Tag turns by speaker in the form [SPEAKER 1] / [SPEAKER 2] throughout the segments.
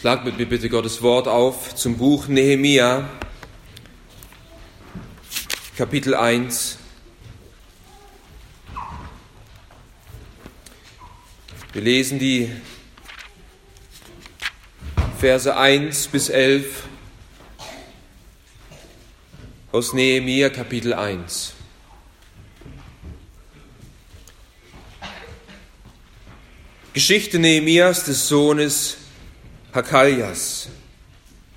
[SPEAKER 1] Schlag mit mir bitte Gottes Wort auf zum Buch Nehemia, Kapitel 1. Wir lesen die Verse 1 bis 11 aus Nehemia Kapitel 1. Geschichte Nehemias des Sohnes Hakaljas.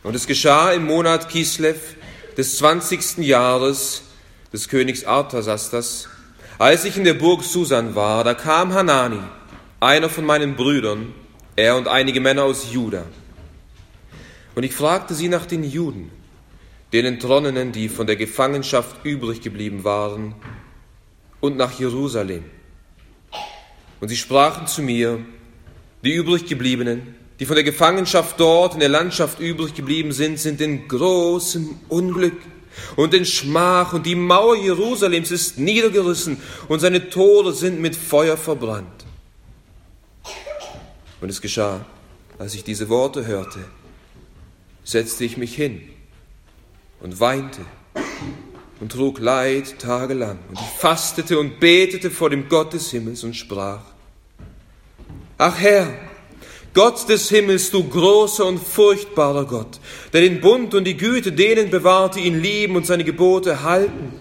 [SPEAKER 1] Und es geschah im Monat Kislev des 20. Jahres des Königs Artasastas, als ich in der Burg Susan war, da kam Hanani, einer von meinen Brüdern, er und einige Männer aus Juda. Und ich fragte sie nach den Juden, den Entronnenen, die von der Gefangenschaft übrig geblieben waren, und nach Jerusalem. Und sie sprachen zu mir, die übriggebliebenen, die von der Gefangenschaft dort in der Landschaft übrig geblieben sind, sind in großem Unglück und in Schmach, und die Mauer Jerusalems ist niedergerissen, und seine Tore sind mit Feuer verbrannt. Und es geschah, als ich diese Worte hörte, setzte ich mich hin und weinte und trug Leid tagelang. Und ich fastete und betete vor dem Gott des Himmels und sprach, Ach Herr, Gott des Himmels, du großer und furchtbarer Gott, der den Bund und die Güte denen bewahrt, die ihn lieben und seine Gebote halten.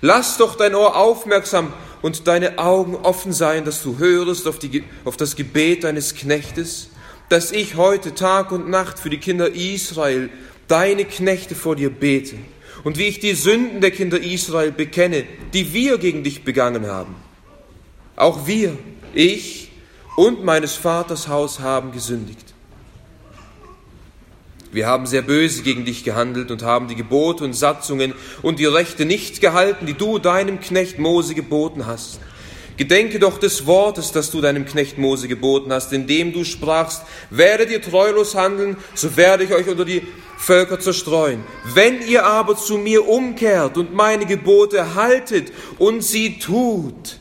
[SPEAKER 1] Lass doch dein Ohr aufmerksam und deine Augen offen sein, dass du hörest auf, die, auf das Gebet deines Knechtes, dass ich heute Tag und Nacht für die Kinder Israel, deine Knechte vor dir bete und wie ich die Sünden der Kinder Israel bekenne, die wir gegen dich begangen haben. Auch wir, ich und meines Vaters Haus haben gesündigt. Wir haben sehr böse gegen dich gehandelt und haben die Gebote und Satzungen und die Rechte nicht gehalten, die du deinem Knecht Mose geboten hast. Gedenke doch des Wortes, das du deinem Knecht Mose geboten hast, indem du sprachst, werdet ihr treulos handeln, so werde ich euch unter die Völker zerstreuen. Wenn ihr aber zu mir umkehrt und meine Gebote haltet und sie tut,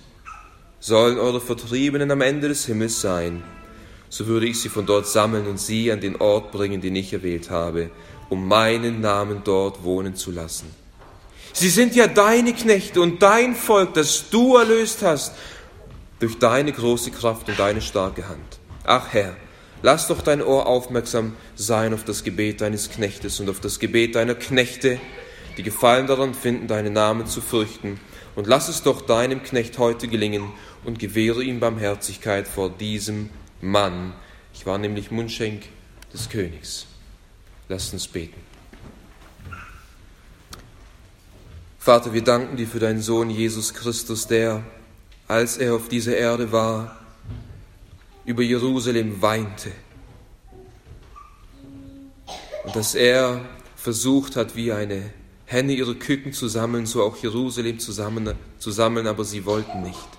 [SPEAKER 1] sollen eure Vertriebenen am Ende des Himmels sein, so würde ich sie von dort sammeln und sie an den Ort bringen, den ich erwählt habe, um meinen Namen dort wohnen zu lassen. Sie sind ja deine Knechte und dein Volk, das du erlöst hast, durch deine große Kraft und deine starke Hand. Ach Herr, lass doch dein Ohr aufmerksam sein auf das Gebet deines Knechtes und auf das Gebet deiner Knechte, die Gefallen daran finden, deinen Namen zu fürchten. Und lass es doch deinem Knecht heute gelingen, und gewähre ihm Barmherzigkeit vor diesem Mann. Ich war nämlich Mundschenk des Königs. Lasst uns beten. Vater, wir danken dir für deinen Sohn Jesus Christus, der, als er auf dieser Erde war, über Jerusalem weinte. Und dass er versucht hat, wie eine Henne ihre Küken zu sammeln, so auch Jerusalem zu sammeln, aber sie wollten nicht.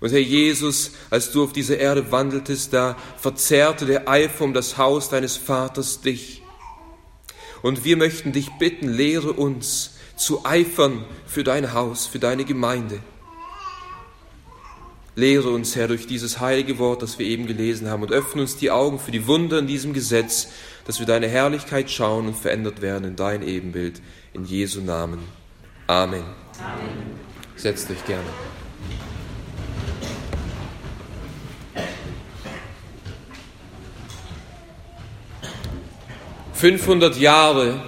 [SPEAKER 1] Und Herr Jesus, als du auf dieser Erde wandeltest, da verzerrte der Eifer um das Haus deines Vaters dich. Und wir möchten dich bitten, lehre uns zu eifern für dein Haus, für deine Gemeinde. Lehre uns, Herr, durch dieses heilige Wort, das wir eben gelesen haben, und öffne uns die Augen für die Wunder in diesem Gesetz, dass wir deine Herrlichkeit schauen und verändert werden in dein Ebenbild. In Jesu Namen. Amen. Amen. Setzt euch gerne. 500 Jahre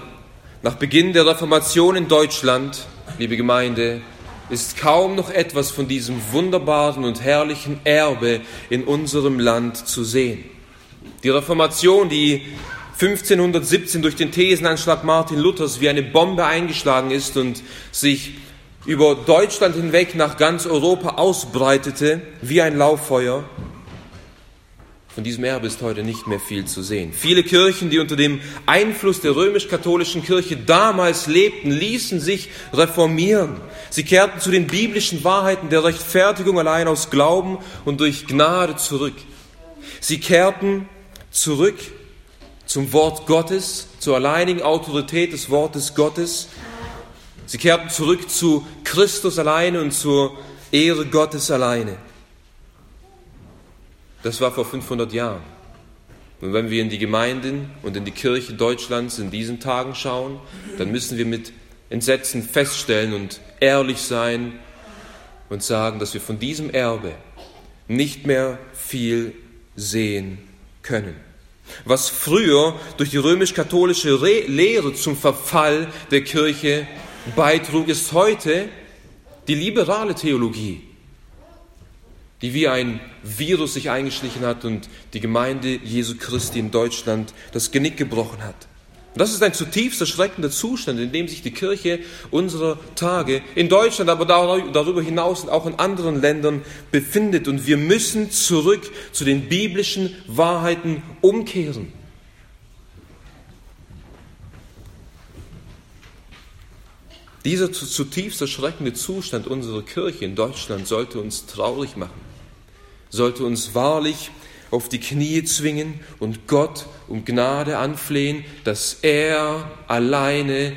[SPEAKER 1] nach Beginn der Reformation in Deutschland, liebe Gemeinde, ist kaum noch etwas von diesem wunderbaren und herrlichen Erbe in unserem Land zu sehen. Die Reformation, die 1517 durch den Thesenanschlag Martin Luthers wie eine Bombe eingeschlagen ist und sich über Deutschland hinweg nach ganz Europa ausbreitete wie ein Lauffeuer, von diesem Erbe ist heute nicht mehr viel zu sehen. Viele Kirchen, die unter dem Einfluss der römisch-katholischen Kirche damals lebten, ließen sich reformieren. Sie kehrten zu den biblischen Wahrheiten der Rechtfertigung allein aus Glauben und durch Gnade zurück. Sie kehrten zurück zum Wort Gottes, zur alleinigen Autorität des Wortes Gottes. Sie kehrten zurück zu Christus alleine und zur Ehre Gottes alleine. Das war vor 500 Jahren. Und wenn wir in die Gemeinden und in die Kirche Deutschlands in diesen Tagen schauen, dann müssen wir mit Entsetzen feststellen und ehrlich sein und sagen, dass wir von diesem Erbe nicht mehr viel sehen können. Was früher durch die römisch-katholische Lehre zum Verfall der Kirche beitrug, ist heute die liberale Theologie, die wie ein Virus sich eingeschlichen hat und die Gemeinde Jesu Christi in Deutschland das Genick gebrochen hat. Und das ist ein zutiefst erschreckender Zustand, in dem sich die Kirche unserer Tage in Deutschland, aber darüber hinaus und auch in anderen Ländern befindet. Und wir müssen zurück zu den biblischen Wahrheiten umkehren. Dieser zutiefst erschreckende Zustand unserer Kirche in Deutschland sollte uns traurig machen, sollte uns wahrlich auf die Knie zwingen und Gott um Gnade anflehen, dass er alleine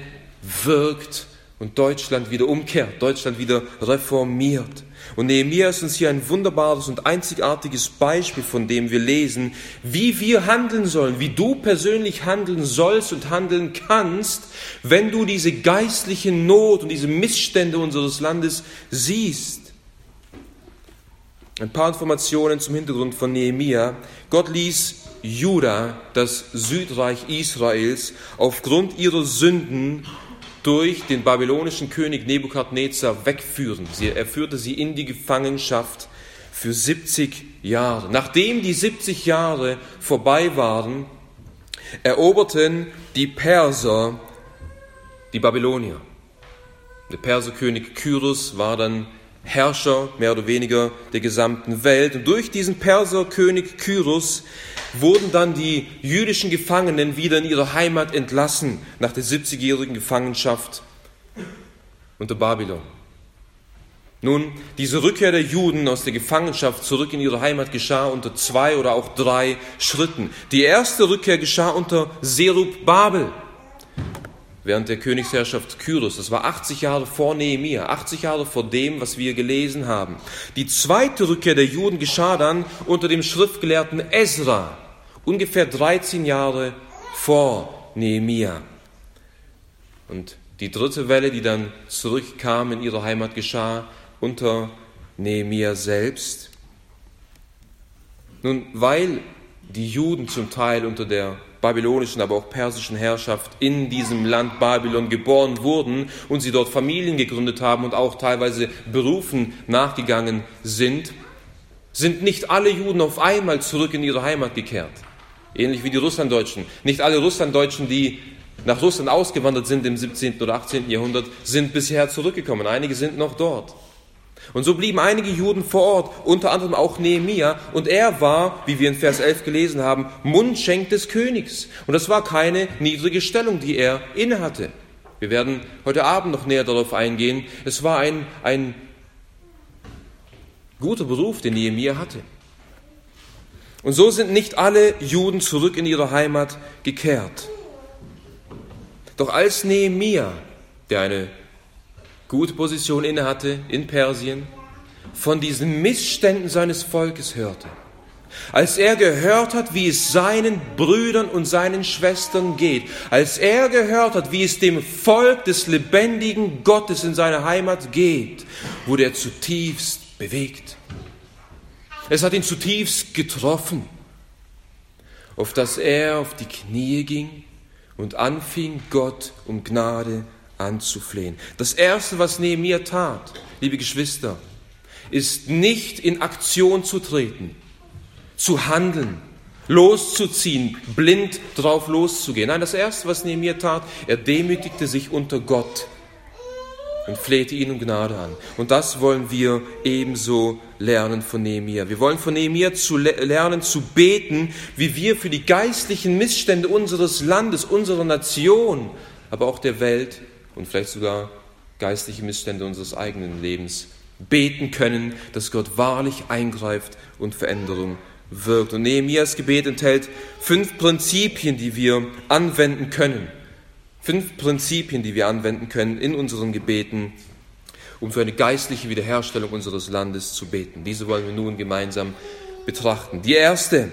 [SPEAKER 1] wirkt und Deutschland wieder umkehrt, Deutschland wieder reformiert. Und Nehemiah ist uns hier ein wunderbares und einzigartiges Beispiel, von dem wir lesen, wie wir handeln sollen, wie du persönlich handeln sollst und handeln kannst, wenn du diese geistliche Not und diese Missstände unseres Landes siehst. Ein paar Informationen zum Hintergrund von Nehemia. Gott ließ Juda, das Südreich Israels, aufgrund ihrer Sünden durch den babylonischen König Nebukadnezar wegführen. Er führte sie in die Gefangenschaft für 70 Jahre. Nachdem die 70 Jahre vorbei waren, eroberten die Perser die Babylonier. Der Perserkönig Kyros war dann Herrscher mehr oder weniger der gesamten Welt. Und durch diesen Perserkönig Kyros wurden dann die jüdischen Gefangenen wieder in ihre Heimat entlassen nach der 70-jährigen Gefangenschaft unter Babylon. Nun, diese Rückkehr der Juden aus der Gefangenschaft zurück in ihre Heimat geschah unter zwei oder auch drei Schritten. Die erste Rückkehr geschah unter Serub Babel während der Königsherrschaft Kyros. Das war 80 Jahre vor Nehemia, 80 Jahre vor dem, was wir gelesen haben. Die zweite Rückkehr der Juden geschah dann unter dem Schriftgelehrten Ezra, ungefähr 13 Jahre vor Nehemia. Und die dritte Welle, die dann zurückkam in ihre Heimat, geschah unter Nehemia selbst. Nun, weil die Juden zum Teil unter der babylonischen, aber auch persischen Herrschaft in diesem Land Babylon geboren wurden und sie dort Familien gegründet haben und auch teilweise Berufen nachgegangen sind, sind nicht alle Juden auf einmal zurück in ihre Heimat gekehrt. Ähnlich wie die Russlanddeutschen. Nicht alle Russlanddeutschen, die nach Russland ausgewandert sind im 17. oder 18. Jahrhundert, sind bisher zurückgekommen. Einige sind noch dort. Und so blieben einige Juden vor Ort, unter anderem auch Nehemia, und er war, wie wir in Vers 11 gelesen haben, Mundschenk des Königs. Und das war keine niedrige Stellung, die er innehatte. Wir werden heute Abend noch näher darauf eingehen. Es war ein, ein guter Beruf, den Nehemia hatte. Und so sind nicht alle Juden zurück in ihre Heimat gekehrt. Doch als Nehemia, der eine gute Position innehatte in Persien, von diesen Missständen seines Volkes hörte. Als er gehört hat, wie es seinen Brüdern und seinen Schwestern geht, als er gehört hat, wie es dem Volk des lebendigen Gottes in seiner Heimat geht, wurde er zutiefst bewegt. Es hat ihn zutiefst getroffen, auf dass er auf die Knie ging und anfing, Gott um Gnade anzuflehen. Das Erste, was Nehemiah tat, liebe Geschwister, ist nicht in Aktion zu treten, zu handeln, loszuziehen, blind drauf loszugehen. Nein, das Erste, was Nehemiah tat, er demütigte sich unter Gott und flehte ihn um Gnade an. Und das wollen wir ebenso lernen von Nehemiah. Wir wollen von Nehemiah zu lernen, zu beten, wie wir für die geistlichen Missstände unseres Landes, unserer Nation, aber auch der Welt und vielleicht sogar geistliche Missstände unseres eigenen Lebens beten können, dass Gott wahrlich eingreift und Veränderung wirkt. Und Nehemias Gebet enthält fünf Prinzipien, die wir anwenden können. Fünf Prinzipien, die wir anwenden können in unseren Gebeten, um für eine geistliche Wiederherstellung unseres Landes zu beten. Diese wollen wir nun gemeinsam betrachten. Die erste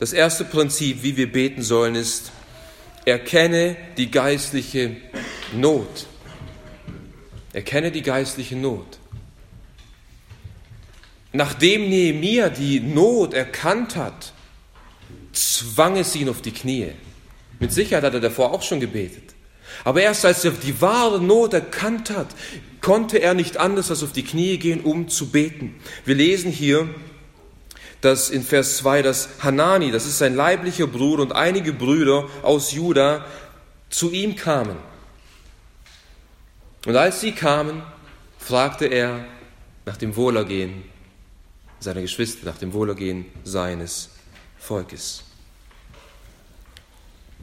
[SPEAKER 1] Das erste Prinzip, wie wir beten sollen, ist, erkenne die geistliche Not. Erkenne die geistliche Not. Nachdem Nehemia die Not erkannt hat, zwang es ihn auf die Knie. Mit Sicherheit hat er davor auch schon gebetet. Aber erst als er die wahre Not erkannt hat, konnte er nicht anders als auf die Knie gehen, um zu beten. Wir lesen hier, dass in Vers 2, dass Hanani, das ist sein leiblicher Bruder und einige Brüder aus Juda zu ihm kamen. Und als sie kamen, fragte er nach dem Wohlergehen seiner Geschwister, nach dem Wohlergehen seines Volkes.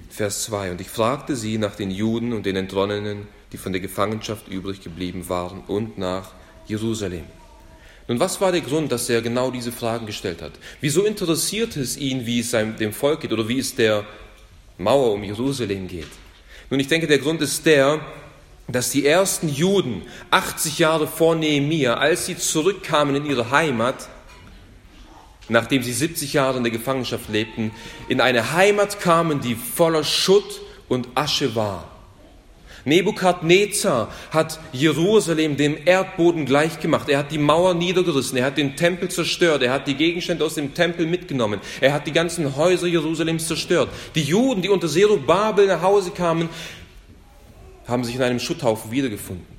[SPEAKER 1] Vers 2. Und ich fragte sie nach den Juden und den Entronnenen, die von der Gefangenschaft übrig geblieben waren, und nach Jerusalem. Nun, was war der Grund, dass er genau diese Fragen gestellt hat? Wieso interessierte es ihn, wie es dem Volk geht oder wie es der Mauer um Jerusalem geht? Nun, ich denke, der Grund ist der, dass die ersten Juden 80 Jahre vor Nehemia, als sie zurückkamen in ihre Heimat, nachdem sie 70 Jahre in der Gefangenschaft lebten, in eine Heimat kamen, die voller Schutt und Asche war. Nebukadnezar hat Jerusalem dem Erdboden gleichgemacht. Er hat die Mauer niedergerissen, er hat den Tempel zerstört, er hat die Gegenstände aus dem Tempel mitgenommen, er hat die ganzen Häuser Jerusalems zerstört. Die Juden, die unter Zerubabel nach Hause kamen, haben sich in einem Schutthaufen wiedergefunden.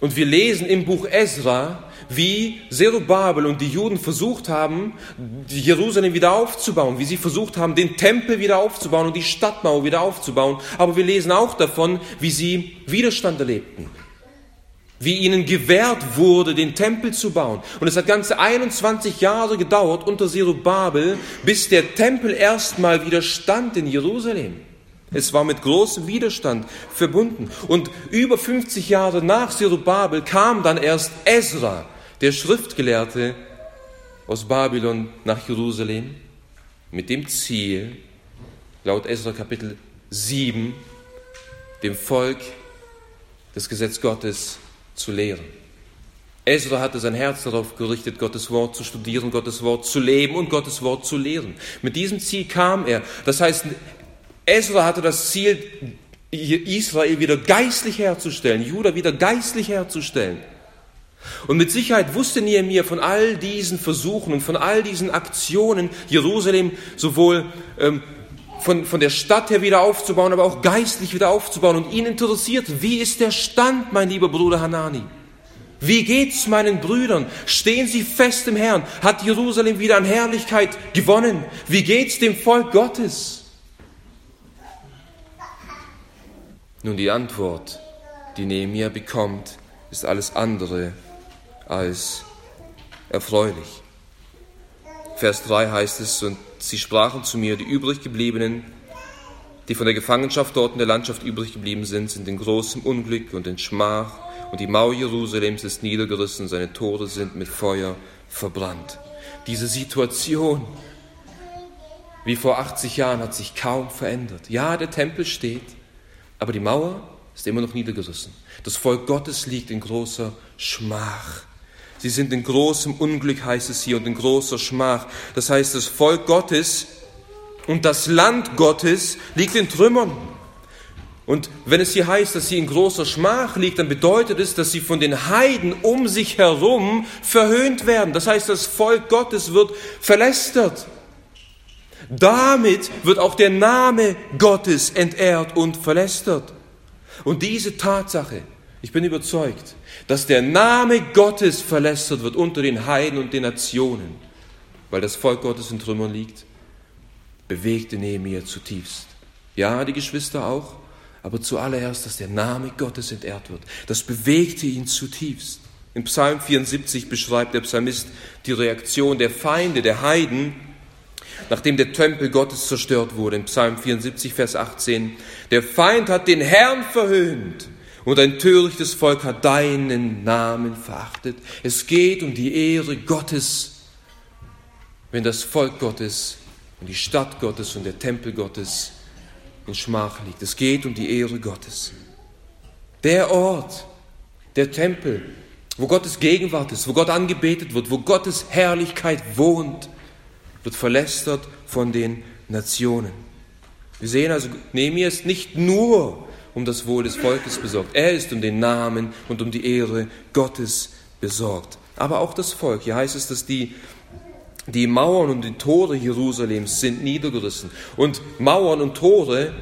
[SPEAKER 1] Und wir lesen im Buch Ezra, wie Zerubabel und die Juden versucht haben, Jerusalem wieder aufzubauen, wie sie versucht haben, den Tempel wieder aufzubauen und die Stadtmauer wieder aufzubauen. Aber wir lesen auch davon, wie sie Widerstand erlebten, wie ihnen gewährt wurde, den Tempel zu bauen. Und es hat ganze 21 Jahre gedauert unter Zerubabel, bis der Tempel erstmal wieder stand in Jerusalem. Es war mit großem Widerstand verbunden. Und über 50 Jahre nach Zerubabel kam dann erst Ezra, der Schriftgelehrte aus Babylon nach Jerusalem, mit dem Ziel, laut Ezra Kapitel 7, dem Volk das Gesetz Gottes zu lehren. Ezra hatte sein Herz darauf gerichtet, Gottes Wort zu studieren, Gottes Wort zu leben und Gottes Wort zu lehren. Mit diesem Ziel kam er. Das heißt, Ezra hatte das Ziel, Israel wieder geistlich herzustellen, Juda wieder geistlich herzustellen. Und mit Sicherheit wusste Nehemiah von all diesen Versuchen und von all diesen Aktionen, Jerusalem sowohl ähm, von, von der Stadt her wieder aufzubauen, aber auch geistlich wieder aufzubauen. Und ihn interessiert, wie ist der Stand, mein lieber Bruder Hanani? Wie geht's meinen Brüdern? Stehen sie fest im Herrn? Hat Jerusalem wieder an Herrlichkeit gewonnen? Wie geht's dem Volk Gottes? Nun, die Antwort, die Nehemiah bekommt, ist alles andere als erfreulich. Vers 3 heißt es, und sie sprachen zu mir, die übrig gebliebenen, die von der Gefangenschaft dort in der Landschaft übrig geblieben sind, sind in großem Unglück und in Schmach, und die Mauer Jerusalems ist niedergerissen, seine Tore sind mit Feuer verbrannt. Diese Situation, wie vor 80 Jahren, hat sich kaum verändert. Ja, der Tempel steht, aber die Mauer ist immer noch niedergerissen. Das Volk Gottes liegt in großer Schmach. Sie sind in großem Unglück, heißt es hier, und in großer Schmach. Das heißt, das Volk Gottes und das Land Gottes liegt in Trümmern. Und wenn es hier heißt, dass sie in großer Schmach liegt, dann bedeutet es, dass sie von den Heiden um sich herum verhöhnt werden. Das heißt, das Volk Gottes wird verlästert. Damit wird auch der Name Gottes entehrt und verlästert. Und diese Tatsache, ich bin überzeugt, dass der Name Gottes verlästert wird unter den Heiden und den Nationen, weil das Volk Gottes in Trümmern liegt, bewegte Nehemiah zutiefst. Ja, die Geschwister auch, aber zuallererst, dass der Name Gottes entehrt wird. Das bewegte ihn zutiefst. In Psalm 74 beschreibt der Psalmist die Reaktion der Feinde, der Heiden, nachdem der Tempel Gottes zerstört wurde, in Psalm 74, Vers 18, der Feind hat den Herrn verhöhnt und ein törichtes Volk hat deinen Namen verachtet. Es geht um die Ehre Gottes, wenn das Volk Gottes und die Stadt Gottes und der Tempel Gottes in Schmach liegt. Es geht um die Ehre Gottes. Der Ort, der Tempel, wo Gottes Gegenwart ist, wo Gott angebetet wird, wo Gottes Herrlichkeit wohnt, wird verlästert von den Nationen. Wir sehen also, Nehemiah ist nicht nur um das Wohl des Volkes besorgt, er ist um den Namen und um die Ehre Gottes besorgt. Aber auch das Volk, hier heißt es, dass die, die Mauern und die Tore Jerusalems sind niedergerissen. Und Mauern und Tore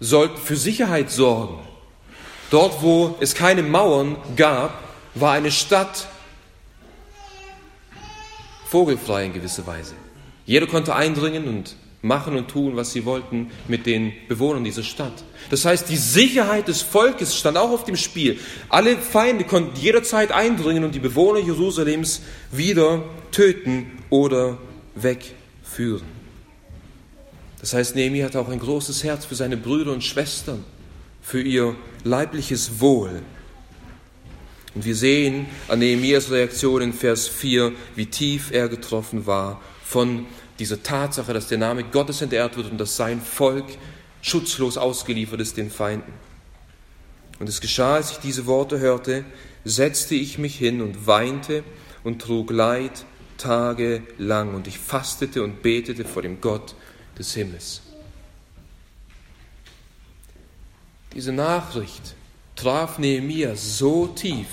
[SPEAKER 1] sollten für Sicherheit sorgen. Dort, wo es keine Mauern gab, war eine Stadt vogelfrei in gewisser Weise. Jeder konnte eindringen und machen und tun, was sie wollten mit den Bewohnern dieser Stadt. Das heißt, die Sicherheit des Volkes stand auch auf dem Spiel. Alle Feinde konnten jederzeit eindringen und die Bewohner Jerusalems wieder töten oder wegführen. Das heißt, Nehemiah hat auch ein großes Herz für seine Brüder und Schwestern, für ihr leibliches Wohl. Und wir sehen an Nehemias Reaktion in Vers 4, wie tief er getroffen war von dieser Tatsache, dass der Name Gottes entehrt wird und dass sein Volk schutzlos ausgeliefert ist den Feinden. Und es geschah, als ich diese Worte hörte, setzte ich mich hin und weinte und trug Leid tagelang und ich fastete und betete vor dem Gott des Himmels. Diese Nachricht traf Nehemia so tief,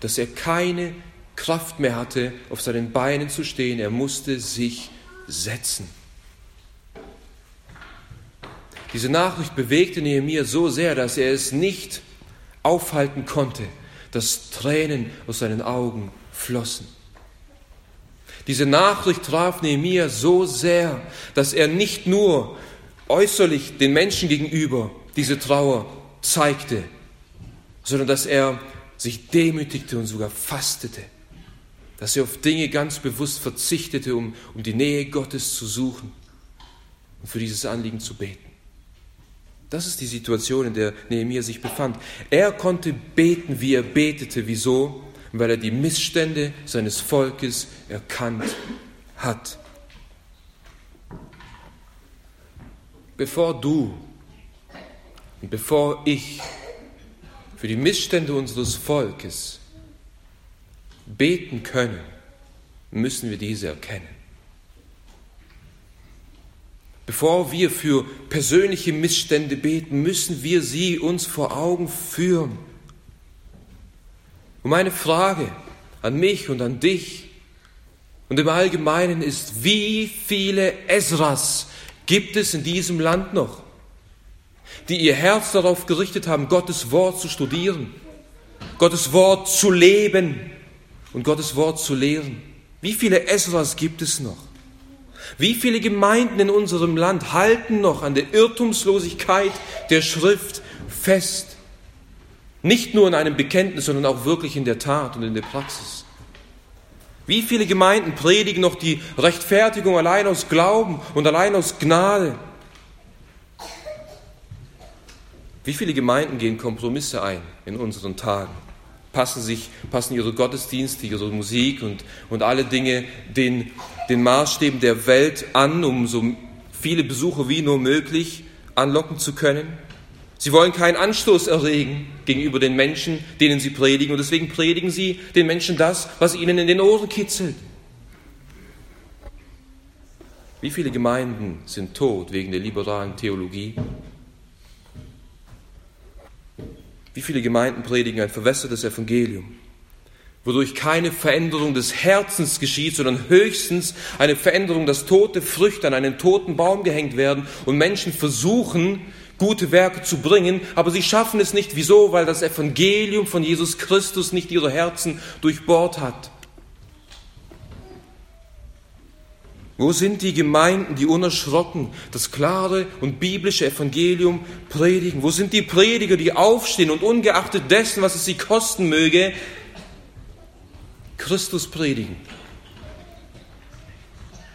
[SPEAKER 1] dass er keine Kraft mehr hatte, auf seinen Beinen zu stehen. Er musste sich setzen. Diese Nachricht bewegte Nehemiah so sehr, dass er es nicht aufhalten konnte, dass Tränen aus seinen Augen flossen. Diese Nachricht traf Nehemiah so sehr, dass er nicht nur äußerlich den Menschen gegenüber diese Trauer zeigte, sondern dass er sich demütigte und sogar fastete dass er auf Dinge ganz bewusst verzichtete, um, um die Nähe Gottes zu suchen und für dieses Anliegen zu beten. Das ist die Situation, in der Nehemiah sich befand. Er konnte beten, wie er betete. Wieso? Weil er die Missstände seines Volkes erkannt hat. Bevor du und bevor ich für die Missstände unseres Volkes beten können, müssen wir diese erkennen. Bevor wir für persönliche Missstände beten, müssen wir sie uns vor Augen führen. Und meine Frage an mich und an dich und im Allgemeinen ist, wie viele Esras gibt es in diesem Land noch, die ihr Herz darauf gerichtet haben, Gottes Wort zu studieren, Gottes Wort zu leben, und Gottes Wort zu lehren. Wie viele Esras gibt es noch? Wie viele Gemeinden in unserem Land halten noch an der Irrtumslosigkeit der Schrift fest? Nicht nur in einem Bekenntnis, sondern auch wirklich in der Tat und in der Praxis. Wie viele Gemeinden predigen noch die Rechtfertigung allein aus Glauben und allein aus Gnade? Wie viele Gemeinden gehen Kompromisse ein in unseren Tagen? passen, sich, passen ihre Gottesdienste, ihre Musik und, und alle Dinge den, den Maßstäben der Welt an, um so viele Besucher wie nur möglich anlocken zu können. Sie wollen keinen Anstoß erregen gegenüber den Menschen, denen sie predigen, und deswegen predigen sie den Menschen das, was ihnen in den Ohren kitzelt. Wie viele Gemeinden sind tot wegen der liberalen Theologie? Wie viele Gemeinden predigen ein verwässertes Evangelium, wodurch keine Veränderung des Herzens geschieht, sondern höchstens eine Veränderung, dass tote Früchte an einen toten Baum gehängt werden und Menschen versuchen, gute Werke zu bringen, aber sie schaffen es nicht. Wieso? Weil das Evangelium von Jesus Christus nicht ihre Herzen durchbohrt hat. Wo sind die Gemeinden, die unerschrocken das klare und biblische Evangelium predigen? Wo sind die Prediger, die aufstehen und ungeachtet dessen, was es sie kosten möge, Christus predigen?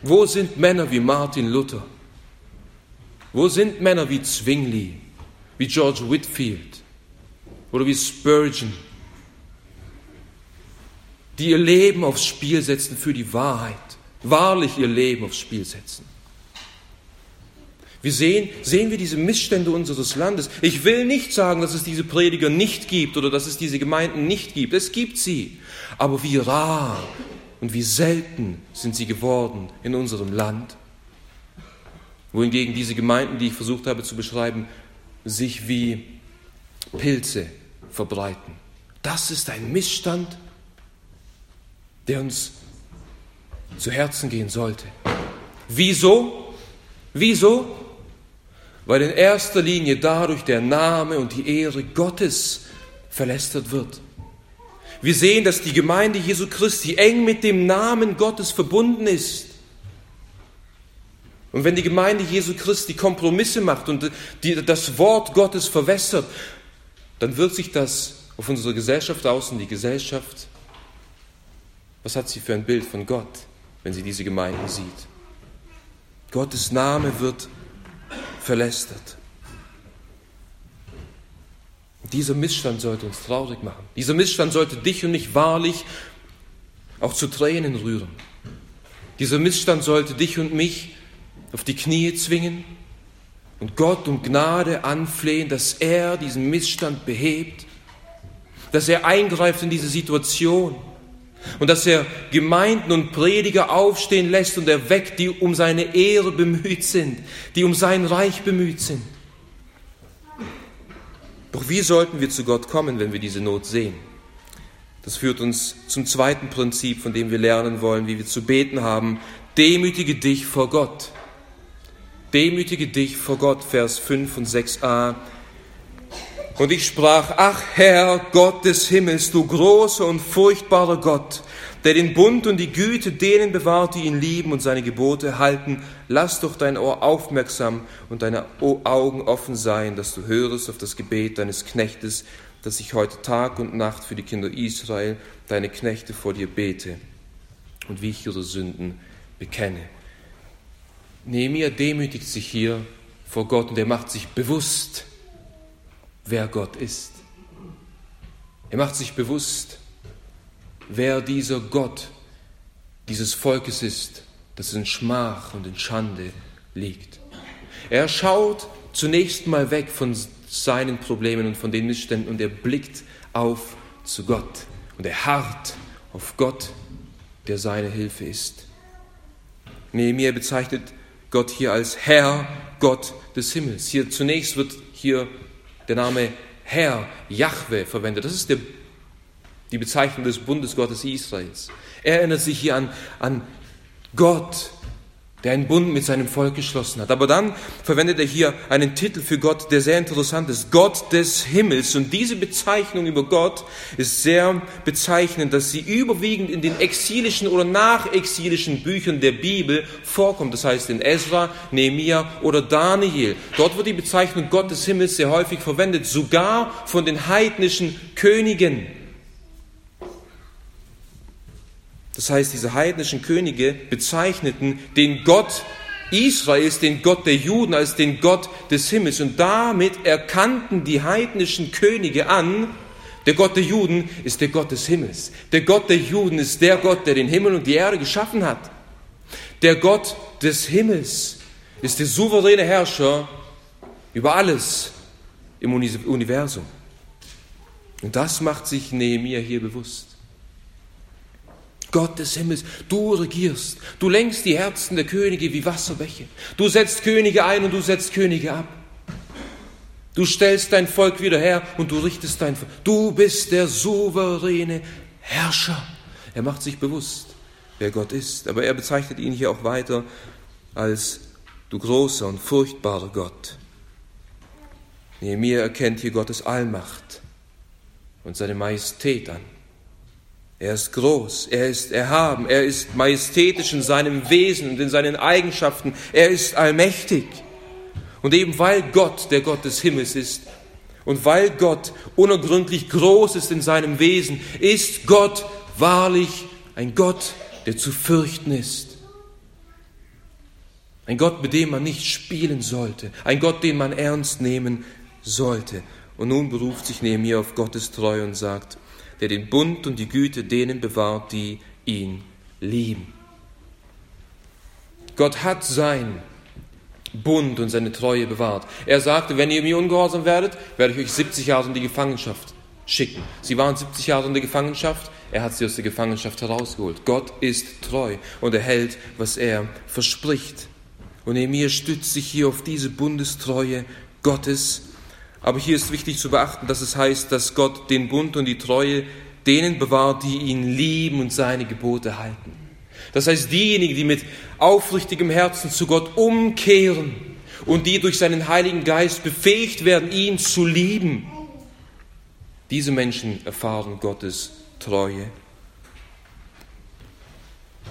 [SPEAKER 1] Wo sind Männer wie Martin Luther? Wo sind Männer wie Zwingli, wie George Whitfield oder wie Spurgeon, die ihr Leben aufs Spiel setzen für die Wahrheit? Wahrlich ihr Leben aufs Spiel setzen. Wir sehen, sehen wir diese Missstände unseres Landes. Ich will nicht sagen, dass es diese Prediger nicht gibt oder dass es diese Gemeinden nicht gibt. Es gibt sie. Aber wie rar und wie selten sind sie geworden in unserem Land. Wohingegen diese Gemeinden, die ich versucht habe zu beschreiben, sich wie Pilze verbreiten. Das ist ein Missstand, der uns zu Herzen gehen sollte. Wieso? Wieso? Weil in erster Linie dadurch der Name und die Ehre Gottes verlästert wird. Wir sehen, dass die Gemeinde Jesu Christi eng mit dem Namen Gottes verbunden ist. Und wenn die Gemeinde Jesu Christi Kompromisse macht und die, das Wort Gottes verwässert, dann wirkt sich das auf unsere Gesellschaft aus und die Gesellschaft, was hat sie für ein Bild von Gott, wenn sie diese Gemeinde sieht? Gottes Name wird verlästert. Dieser Missstand sollte uns traurig machen. Dieser Missstand sollte dich und mich wahrlich auch zu Tränen rühren. Dieser Missstand sollte dich und mich auf die Knie zwingen und Gott um Gnade anflehen, dass er diesen Missstand behebt, dass er eingreift in diese Situation und dass er Gemeinden und Prediger aufstehen lässt und erweckt, die um seine Ehre bemüht sind, die um sein Reich bemüht sind. Doch wie sollten wir zu Gott kommen, wenn wir diese Not sehen? Das führt uns zum zweiten Prinzip, von dem wir lernen wollen, wie wir zu beten haben. Demütige dich vor Gott. Demütige dich vor Gott, Vers 5 und 6a. Und ich sprach, ach Herr, Gott des Himmels, du großer und furchtbarer Gott, der den Bund und die Güte denen bewahrt, die ihn lieben und seine Gebote halten, lass doch dein Ohr aufmerksam und deine Augen offen sein, dass du hörest auf das Gebet deines Knechtes, dass ich heute Tag und Nacht für die Kinder Israel, deine Knechte, vor dir bete und wie ich ihre Sünden bekenne. Nehemiah demütigt sich hier vor Gott und er macht sich bewusst, wer Gott ist. Er macht sich bewusst, wer dieser Gott dieses Volkes ist, das in Schmach und in Schande liegt. Er schaut zunächst mal weg von seinen Problemen und von den Missständen und er blickt auf zu Gott und er harrt auf Gott, der seine Hilfe ist. Nehemiah bezeichnet Gott hier als Herr, Gott des Himmels. Hier zunächst wird hier der Name Herr, Jahwe verwendet. Das ist der, die Bezeichnung des Bundesgottes Israels. Er erinnert sich hier an, an Gott, der einen Bund mit seinem Volk geschlossen hat. Aber dann verwendet er hier einen Titel für Gott, der sehr interessant ist. Gott des Himmels. Und diese Bezeichnung über Gott ist sehr bezeichnend, dass sie überwiegend in den exilischen oder nachexilischen Büchern der Bibel vorkommt. Das heißt in Ezra, Nehemiah oder Daniel. Dort wird die Bezeichnung Gott des Himmels sehr häufig verwendet, sogar von den heidnischen Königen. Das heißt, diese heidnischen Könige bezeichneten den Gott Israels, den Gott der Juden, als den Gott des Himmels. Und damit erkannten die heidnischen Könige an, der Gott der Juden ist der Gott des Himmels. Der Gott der Juden ist der Gott, der den Himmel und die Erde geschaffen hat. Der Gott des Himmels ist der souveräne Herrscher über alles im Universum. Und das macht sich Nehemiah hier bewusst. Gott des Himmels, du regierst, du lenkst die Herzen der Könige wie Wasserbäche. Du setzt Könige ein und du setzt Könige ab. Du stellst dein Volk wieder her und du richtest dein Volk. Du bist der souveräne Herrscher. Er macht sich bewusst, wer Gott ist, aber er bezeichnet ihn hier auch weiter als du großer und furchtbarer Gott. Nehemiah erkennt hier Gottes Allmacht und seine Majestät an. Er ist groß, er ist erhaben, er ist majestätisch in seinem Wesen und in seinen Eigenschaften, er ist allmächtig. Und eben weil Gott der Gott des Himmels ist und weil Gott unergründlich groß ist in seinem Wesen, ist Gott wahrlich ein Gott, der zu fürchten ist. Ein Gott, mit dem man nicht spielen sollte, ein Gott, den man ernst nehmen sollte. Und nun beruft sich Nehemiah auf Gottes Treue und sagt, der den Bund und die Güte denen bewahrt, die ihn lieben. Gott hat sein Bund und seine Treue bewahrt. Er sagte, wenn ihr mir ungehorsam werdet, werde ich euch 70 Jahre in die Gefangenschaft schicken. Sie waren 70 Jahre in der Gefangenschaft. er hat sie aus der Gefangenschaft herausgeholt. Gott ist treu und er hält, was er verspricht. Und Nehemiah stützt sich hier auf diese Bundestreue Gottes. Aber hier ist wichtig zu beachten, dass es heißt, dass Gott den Bund und die Treue denen bewahrt, die ihn lieben und seine Gebote halten. Das heißt, diejenigen, die mit aufrichtigem Herzen zu Gott umkehren und die durch seinen Heiligen Geist befähigt werden, ihn zu lieben, diese Menschen erfahren Gottes Treue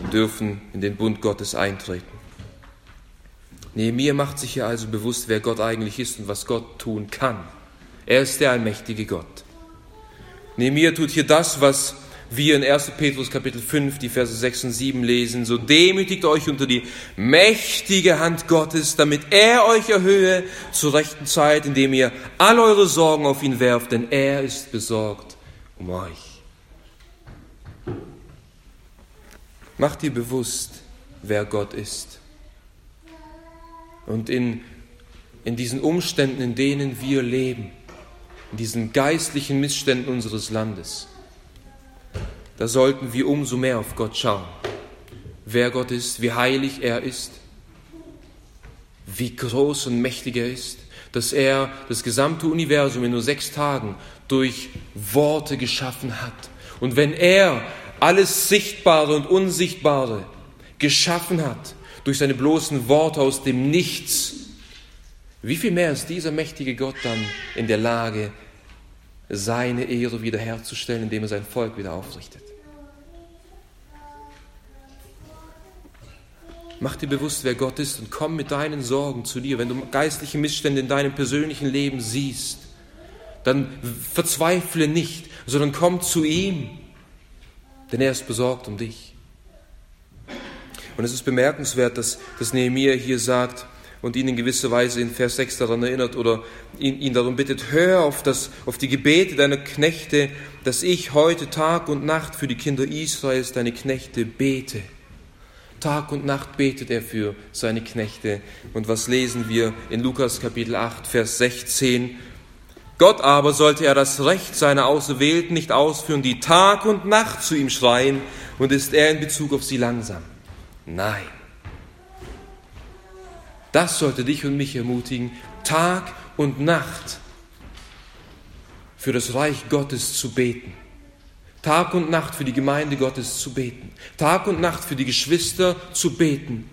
[SPEAKER 1] und dürfen in den Bund Gottes eintreten. Nehemiah macht sich hier also bewusst, wer Gott eigentlich ist und was Gott tun kann. Er ist der allmächtige Gott. Nehemiah tut hier das, was wir in 1. Petrus Kapitel 5, die Verse 6 und 7 lesen. So demütigt euch unter die mächtige Hand Gottes, damit er euch erhöhe zur rechten Zeit, indem ihr all eure Sorgen auf ihn werft, denn er ist besorgt um euch. Macht dir bewusst, wer Gott ist. Und in, in diesen Umständen, in denen wir leben, in diesen geistlichen Missständen unseres Landes, da sollten wir umso mehr auf Gott schauen. Wer Gott ist, wie heilig er ist, wie groß und mächtig er ist, dass er das gesamte Universum in nur sechs Tagen durch Worte geschaffen hat. Und wenn er alles Sichtbare und Unsichtbare geschaffen hat, durch seine bloßen Worte aus dem Nichts, wie viel mehr ist dieser mächtige Gott dann in der Lage, seine Ehre wiederherzustellen, indem er sein Volk wieder aufrichtet? Mach dir bewusst, wer Gott ist und komm mit deinen Sorgen zu dir. Wenn du geistliche Missstände in deinem persönlichen Leben siehst, dann verzweifle nicht, sondern komm zu ihm, denn er ist besorgt um dich. Und es ist bemerkenswert, dass, dass Nehemiah hier sagt und ihn in gewisser Weise in Vers 6 daran erinnert oder ihn, ihn darum bittet, hör auf, das, auf die Gebete deiner Knechte, dass ich heute Tag und Nacht für die Kinder Israels, deine Knechte, bete. Tag und Nacht betet er für seine Knechte. Und was lesen wir in Lukas Kapitel 8, Vers 16? Gott aber sollte er das Recht seiner Auserwählten nicht ausführen, die Tag und Nacht zu ihm schreien, und ist er in Bezug auf sie langsam. Nein. Das sollte dich und mich ermutigen, Tag und Nacht für das Reich Gottes zu beten. Tag und Nacht für die Gemeinde Gottes zu beten. Tag und Nacht für die Geschwister zu beten.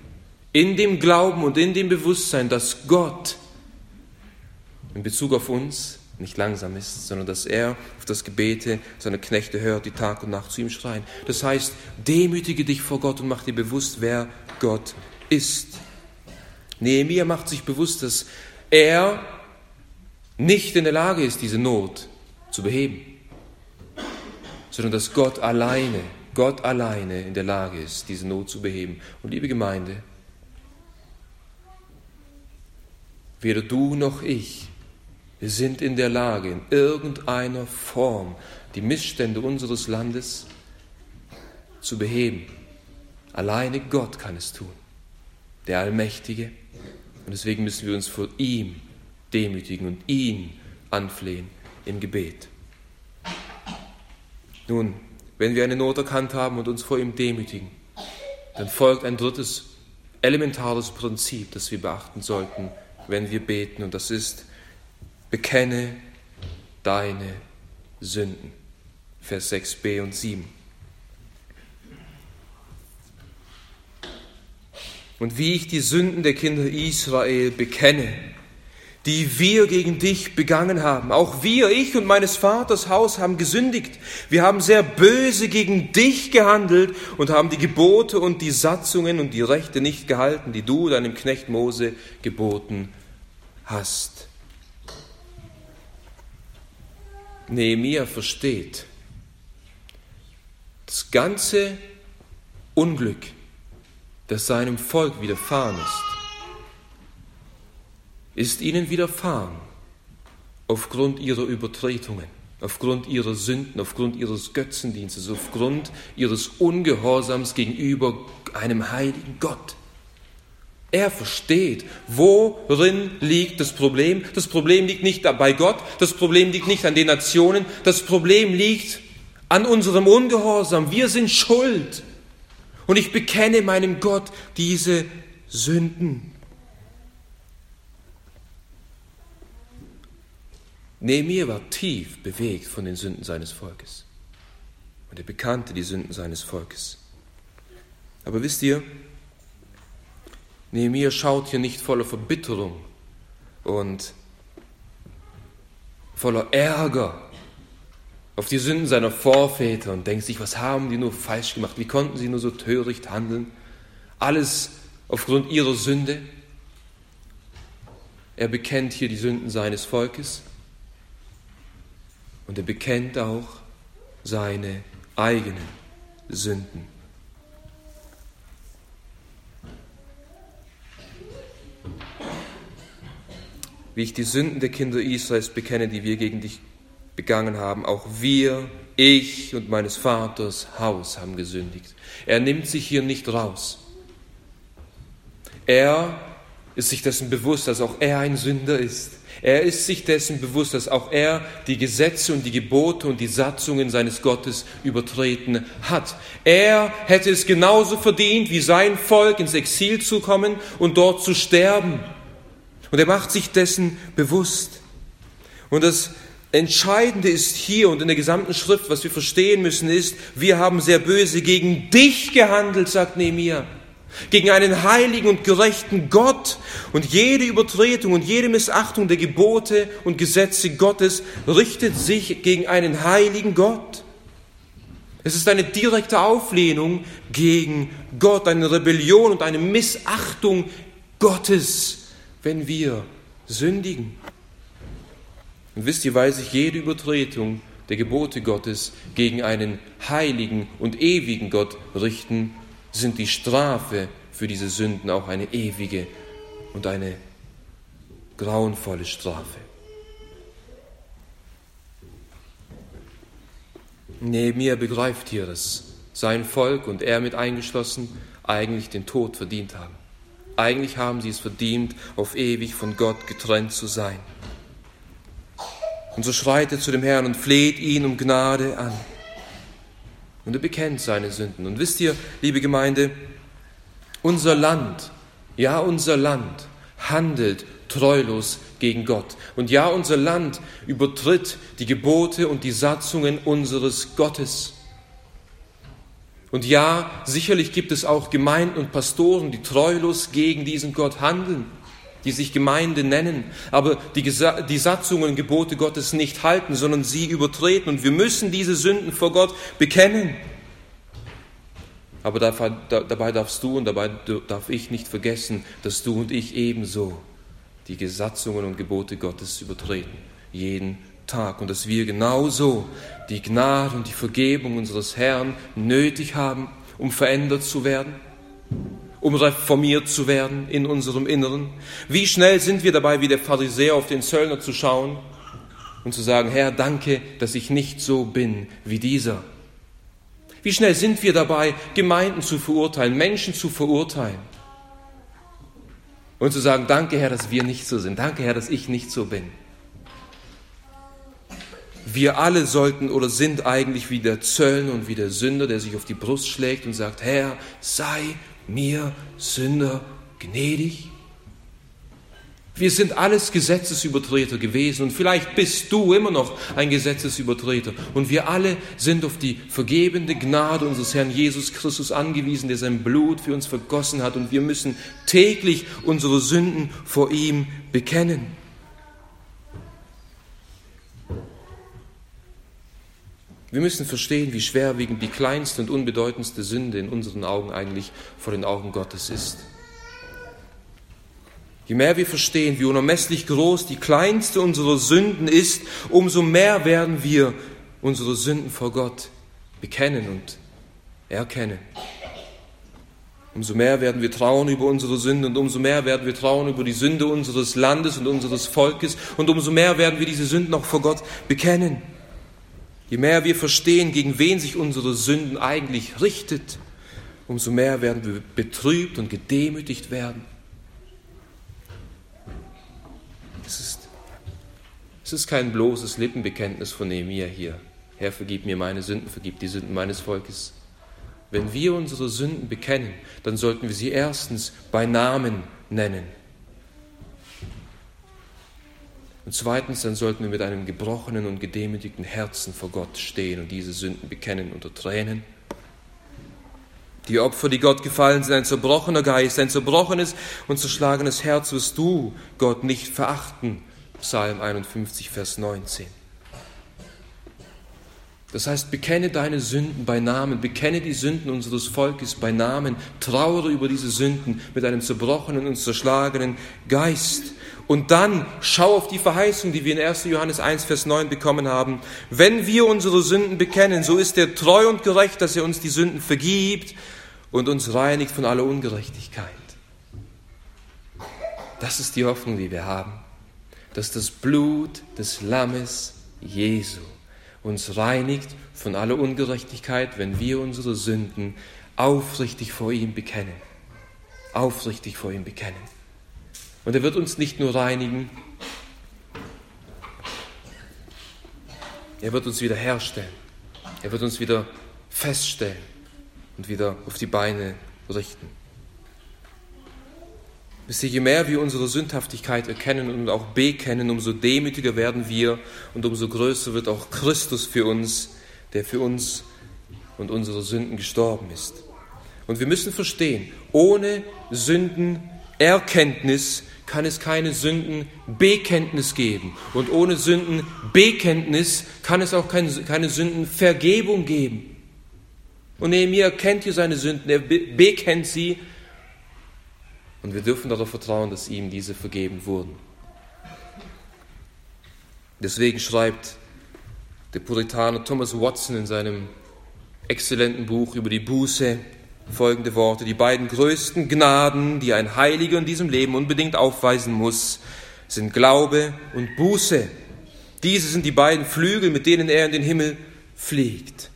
[SPEAKER 1] In dem Glauben und in dem Bewusstsein, dass Gott in Bezug auf uns nicht langsam ist, sondern dass er auf das Gebete seiner Knechte hört, die Tag und Nacht zu ihm schreien. Das heißt, demütige dich vor Gott und mach dir bewusst, wer Gott ist. Nehemiah macht sich bewusst, dass er nicht in der Lage ist, diese Not zu beheben, sondern dass Gott alleine, Gott alleine in der Lage ist, diese Not zu beheben. Und liebe Gemeinde, weder du noch ich sind in der Lage, in irgendeiner Form die Missstände unseres Landes zu beheben. Alleine Gott kann es tun, der Allmächtige. Und deswegen müssen wir uns vor ihm demütigen und ihn anflehen im Gebet. Nun, wenn wir eine Not erkannt haben und uns vor ihm demütigen, dann folgt ein drittes elementares Prinzip, das wir beachten sollten, wenn wir beten, und das ist, bekenne deine Sünden. Vers 6b und 7. Und wie ich die Sünden der Kinder Israel bekenne, die wir gegen dich begangen haben. Auch wir, ich und meines Vaters Haus haben gesündigt. Wir haben sehr böse gegen dich gehandelt und haben die Gebote und die Satzungen und die Rechte nicht gehalten, die du deinem Knecht Mose geboten hast. Nehemiah versteht, das ganze Unglück, das seinem Volk widerfahren ist, ist ihnen widerfahren aufgrund ihrer Übertretungen, aufgrund ihrer Sünden, aufgrund ihres Götzendienstes, aufgrund ihres Ungehorsams gegenüber einem heiligen Gott. Er versteht, worin liegt das Problem. Das Problem liegt nicht bei Gott, das Problem liegt nicht an den Nationen, das Problem liegt an unserem Ungehorsam. Wir sind schuld. Und ich bekenne meinem Gott diese Sünden. Nehemiah war tief bewegt von den Sünden seines Volkes. Und er bekannte die Sünden seines Volkes. Aber wisst ihr, Nehemiah schaut hier nicht voller Verbitterung und voller Ärger auf die Sünden seiner Vorväter und denkt sich, was haben die nur falsch gemacht? Wie konnten sie nur so töricht handeln? Alles aufgrund ihrer Sünde. Er bekennt hier die Sünden seines Volkes und er bekennt auch seine eigenen Sünden. Wie ich die Sünden der Kinder Israels bekenne, die wir gegen dich begangen haben. Auch wir, ich und meines Vaters Haus haben gesündigt. Er nimmt sich hier nicht raus. Er ist sich dessen bewusst, dass auch er ein Sünder ist. Er ist sich dessen bewusst, dass auch er die Gesetze und die Gebote und die Satzungen seines Gottes übertreten hat. Er hätte es genauso verdient, wie sein Volk ins Exil zu kommen und dort zu sterben. Und er macht sich dessen bewusst. Und das Entscheidende ist hier und in der gesamten Schrift, was wir verstehen müssen, ist, wir haben sehr böse gegen dich gehandelt, sagt Nehemiah. Gegen einen heiligen und gerechten Gott. Und jede Übertretung und jede Missachtung der Gebote und Gesetze Gottes richtet sich gegen einen heiligen Gott. Es ist eine direkte Auflehnung gegen Gott, eine Rebellion und eine Missachtung Gottes, wenn wir sündigen. Und wisst ihr, weil sich jede Übertretung der Gebote Gottes gegen einen heiligen und ewigen Gott richten, sind die Strafe für diese Sünden auch eine ewige und eine grauenvolle Strafe. Nehemiah begreift hier, dass sein Volk und er mit eingeschlossen eigentlich den Tod verdient haben. Eigentlich haben sie es verdient, auf ewig von Gott getrennt zu sein. Und so schreit er zu dem Herrn und fleht ihn um Gnade an. Und er bekennt seine Sünden. Und wisst ihr, liebe Gemeinde, unser Land, ja unser Land handelt treulos gegen Gott. Und ja, unser Land übertritt die Gebote und die Satzungen unseres Gottes. Und ja, sicherlich gibt es auch Gemeinden und Pastoren, die treulos gegen diesen Gott handeln die sich Gemeinde nennen, aber die, die Satzungen und Gebote Gottes nicht halten, sondern sie übertreten. Und wir müssen diese Sünden vor Gott bekennen. Aber dabei darfst du und dabei darf ich nicht vergessen, dass du und ich ebenso die Gesatzungen und Gebote Gottes übertreten. Jeden Tag. Und dass wir genauso die Gnade und die Vergebung unseres Herrn nötig haben, um verändert zu werden um reformiert zu werden in unserem Inneren? Wie schnell sind wir dabei, wie der Pharisäer auf den Zöllner zu schauen und zu sagen, Herr, danke, dass ich nicht so bin wie dieser? Wie schnell sind wir dabei, Gemeinden zu verurteilen, Menschen zu verurteilen? Und zu sagen, danke Herr, dass wir nicht so sind. Danke Herr, dass ich nicht so bin. Wir alle sollten oder sind eigentlich wie der Zöllner und wie der Sünder, der sich auf die Brust schlägt und sagt, Herr, sei mir Sünder gnädig? Wir sind alles Gesetzesübertreter gewesen und vielleicht bist du immer noch ein Gesetzesübertreter. Und wir alle sind auf die vergebende Gnade unseres Herrn Jesus Christus angewiesen, der sein Blut für uns vergossen hat. Und wir müssen täglich unsere Sünden vor ihm bekennen. Wir müssen verstehen, wie schwerwiegend die kleinste und unbedeutendste Sünde in unseren Augen eigentlich vor den Augen Gottes ist. Je mehr wir verstehen, wie unermesslich groß die kleinste unserer Sünden ist, umso mehr werden wir unsere Sünden vor Gott bekennen und erkennen. Umso mehr werden wir trauen über unsere Sünde und umso mehr werden wir trauen über die Sünde unseres Landes und unseres Volkes und umso mehr werden wir diese Sünden auch vor Gott bekennen. Je mehr wir verstehen, gegen wen sich unsere Sünden eigentlich richtet, umso mehr werden wir betrübt und gedemütigt werden. Es ist, es ist kein bloßes Lippenbekenntnis von Nehemiah hier, Herr, vergib mir meine Sünden, vergib die Sünden meines Volkes. Wenn wir unsere Sünden bekennen, dann sollten wir sie erstens bei Namen nennen. Und zweitens, dann sollten wir mit einem gebrochenen und gedemütigten Herzen vor Gott stehen und diese Sünden bekennen unter Tränen. Die Opfer, die Gott gefallen sind, ein zerbrochener Geist, ein zerbrochenes und zerschlagenes Herz wirst du, Gott, nicht verachten. Psalm 51, Vers 19. Das heißt, bekenne deine Sünden bei Namen, bekenne die Sünden unseres Volkes bei Namen, trauere über diese Sünden mit einem zerbrochenen und zerschlagenen Geist. Und dann schau auf die Verheißung, die wir in 1. Johannes 1, Vers 9 bekommen haben. Wenn wir unsere Sünden bekennen, so ist er treu und gerecht, dass er uns die Sünden vergibt und uns reinigt von aller Ungerechtigkeit. Das ist die Hoffnung, die wir haben, dass das Blut des Lammes Jesu uns reinigt von aller Ungerechtigkeit, wenn wir unsere Sünden aufrichtig vor ihm bekennen. Aufrichtig vor ihm bekennen. Und er wird uns nicht nur reinigen, er wird uns wieder herstellen. Er wird uns wieder feststellen und wieder auf die Beine richten. Ihr, je mehr wir unsere Sündhaftigkeit erkennen und auch bekennen, umso demütiger werden wir und umso größer wird auch Christus für uns, der für uns und unsere Sünden gestorben ist. Und wir müssen verstehen, ohne Sündenerkenntnis kann es keine Sündenbekenntnis geben. Und ohne Sündenbekenntnis kann es auch keine, keine Sündenvergebung geben. Und Nehemiah kennt hier seine Sünden, er bekennt sie. Und wir dürfen darauf vertrauen, dass ihm diese vergeben wurden. Deswegen schreibt der Puritaner Thomas Watson in seinem exzellenten Buch über die Buße, folgende Worte. Die beiden größten Gnaden, die ein Heiliger in diesem Leben unbedingt aufweisen muss, sind Glaube und Buße. Diese sind die beiden Flügel, mit denen er in den Himmel fliegt.